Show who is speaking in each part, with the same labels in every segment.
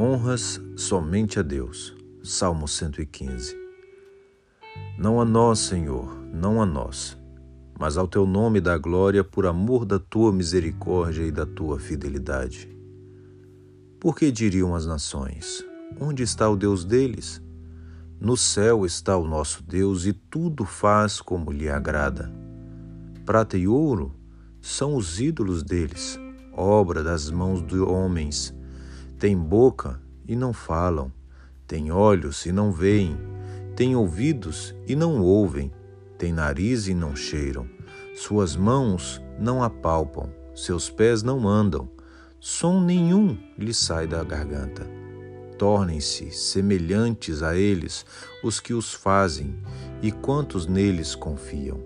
Speaker 1: Honras somente a Deus. Salmo 115. Não a nós, Senhor, não a nós, mas ao teu nome dá glória por amor da tua misericórdia e da tua fidelidade. Por que diriam as nações: Onde está o Deus deles? No céu está o nosso Deus e tudo faz como lhe agrada. Prata e ouro são os ídolos deles, obra das mãos de homens Têm boca e não falam, têm olhos e não veem, têm ouvidos e não ouvem, têm nariz e não cheiram, suas mãos não apalpam, seus pés não andam, som nenhum lhe sai da garganta. Tornem-se semelhantes a eles os que os fazem e quantos neles confiam.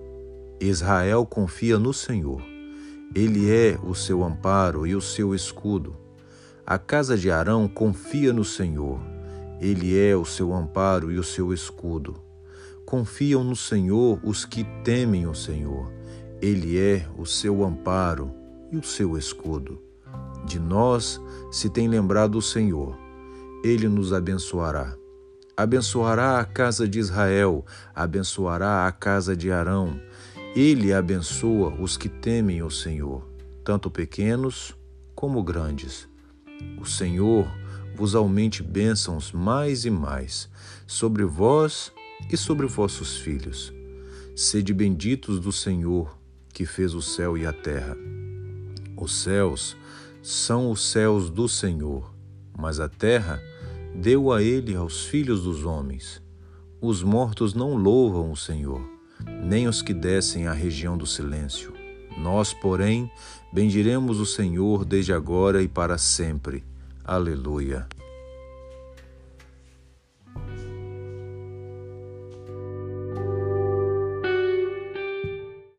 Speaker 1: Israel confia no Senhor. Ele é o seu amparo e o seu escudo. A casa de Arão confia no Senhor. Ele é o seu amparo e o seu escudo. Confiam no Senhor os que temem o Senhor. Ele é o seu amparo e o seu escudo. De nós se tem lembrado o Senhor. Ele nos abençoará. Abençoará a casa de Israel, abençoará a casa de Arão. Ele abençoa os que temem o Senhor, tanto pequenos como grandes. O Senhor vos aumente bênçãos mais e mais sobre vós e sobre vossos filhos. Sede benditos do Senhor, que fez o céu e a terra. Os céus são os céus do Senhor, mas a terra deu a ele aos filhos dos homens. Os mortos não louvam o Senhor, nem os que descem à região do silêncio. Nós, porém, bendiremos o Senhor desde agora e para sempre. Aleluia.